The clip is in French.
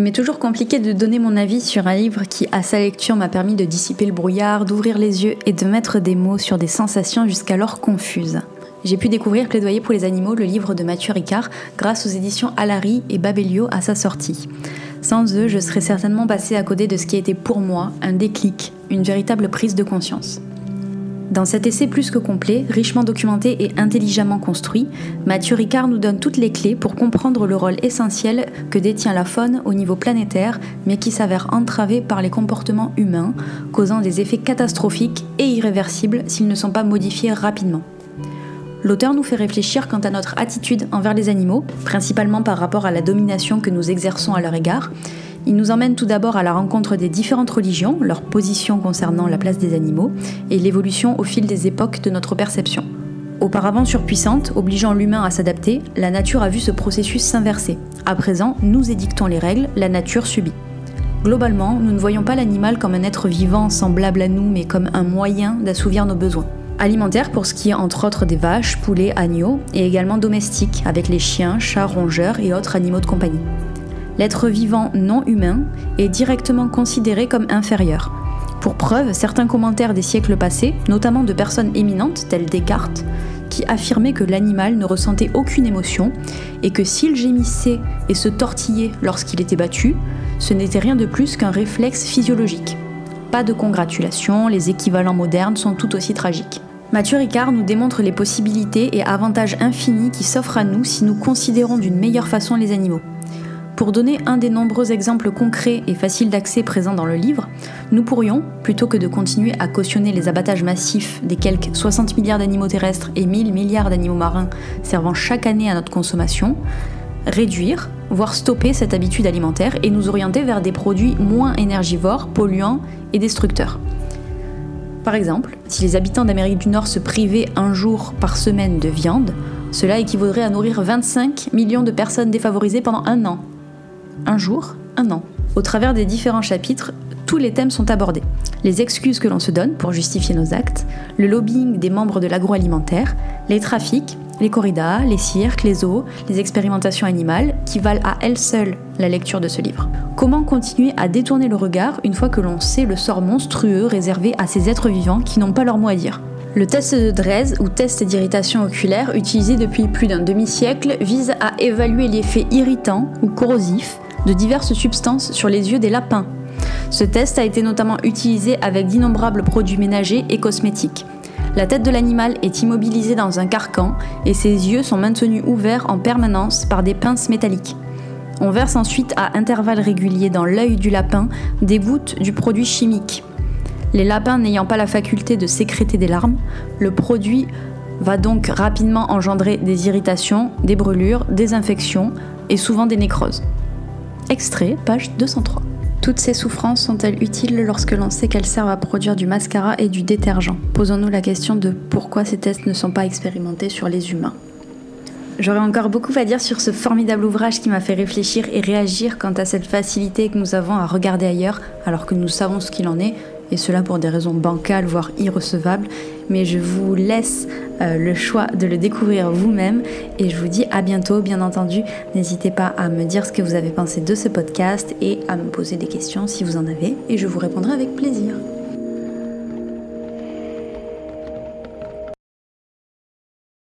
Il m'est toujours compliqué de donner mon avis sur un livre qui, à sa lecture, m'a permis de dissiper le brouillard, d'ouvrir les yeux et de mettre des mots sur des sensations jusqu'alors confuses. J'ai pu découvrir Plaidoyer pour les animaux, le livre de Mathieu Ricard, grâce aux éditions Alary et Babelio à sa sortie. Sans eux, je serais certainement passé à côté de ce qui été pour moi un déclic, une véritable prise de conscience. Dans cet essai plus que complet, richement documenté et intelligemment construit, Mathieu Ricard nous donne toutes les clés pour comprendre le rôle essentiel que détient la faune au niveau planétaire, mais qui s'avère entravé par les comportements humains, causant des effets catastrophiques et irréversibles s'ils ne sont pas modifiés rapidement. L'auteur nous fait réfléchir quant à notre attitude envers les animaux, principalement par rapport à la domination que nous exerçons à leur égard, il nous emmène tout d'abord à la rencontre des différentes religions, leur position concernant la place des animaux et l'évolution au fil des époques de notre perception. Auparavant surpuissante, obligeant l'humain à s'adapter, la nature a vu ce processus s'inverser. À présent, nous édictons les règles, la nature subit. Globalement, nous ne voyons pas l'animal comme un être vivant semblable à nous, mais comme un moyen d'assouvir nos besoins. Alimentaire pour ce qui est entre autres des vaches, poulets, agneaux, et également domestique avec les chiens, chats, rongeurs et autres animaux de compagnie l'être vivant non humain est directement considéré comme inférieur. Pour preuve, certains commentaires des siècles passés, notamment de personnes éminentes telles Descartes, qui affirmaient que l'animal ne ressentait aucune émotion et que s'il gémissait et se tortillait lorsqu'il était battu, ce n'était rien de plus qu'un réflexe physiologique. Pas de congratulation, les équivalents modernes sont tout aussi tragiques. Mathieu Ricard nous démontre les possibilités et avantages infinis qui s'offrent à nous si nous considérons d'une meilleure façon les animaux. Pour donner un des nombreux exemples concrets et faciles d'accès présents dans le livre, nous pourrions, plutôt que de continuer à cautionner les abattages massifs des quelques 60 milliards d'animaux terrestres et 1000 milliards d'animaux marins servant chaque année à notre consommation, réduire, voire stopper cette habitude alimentaire et nous orienter vers des produits moins énergivores, polluants et destructeurs. Par exemple, si les habitants d'Amérique du Nord se privaient un jour par semaine de viande, cela équivaudrait à nourrir 25 millions de personnes défavorisées pendant un an un jour, un an. Au travers des différents chapitres, tous les thèmes sont abordés. Les excuses que l'on se donne pour justifier nos actes, le lobbying des membres de l'agroalimentaire, les trafics, les corridas, les cirques, les zoos, les expérimentations animales, qui valent à elles seules la lecture de ce livre. Comment continuer à détourner le regard une fois que l'on sait le sort monstrueux réservé à ces êtres vivants qui n'ont pas leur mot à dire? Le test de Drez, ou test d'irritation oculaire, utilisé depuis plus d'un demi-siècle, vise à évaluer l'effet irritant ou corrosif de diverses substances sur les yeux des lapins. Ce test a été notamment utilisé avec d'innombrables produits ménagers et cosmétiques. La tête de l'animal est immobilisée dans un carcan et ses yeux sont maintenus ouverts en permanence par des pinces métalliques. On verse ensuite à intervalles réguliers dans l'œil du lapin des gouttes du produit chimique. Les lapins n'ayant pas la faculté de sécréter des larmes, le produit va donc rapidement engendrer des irritations, des brûlures, des infections et souvent des nécroses. Extrait, page 203. Toutes ces souffrances sont-elles utiles lorsque l'on sait qu'elles servent à produire du mascara et du détergent? Posons-nous la question de pourquoi ces tests ne sont pas expérimentés sur les humains. J'aurais encore beaucoup à dire sur ce formidable ouvrage qui m'a fait réfléchir et réagir quant à cette facilité que nous avons à regarder ailleurs alors que nous savons ce qu'il en est et cela pour des raisons bancales, voire irrecevables. Mais je vous laisse euh, le choix de le découvrir vous-même et je vous dis à bientôt. Bien entendu, n'hésitez pas à me dire ce que vous avez pensé de ce podcast et à me poser des questions si vous en avez et je vous répondrai avec plaisir.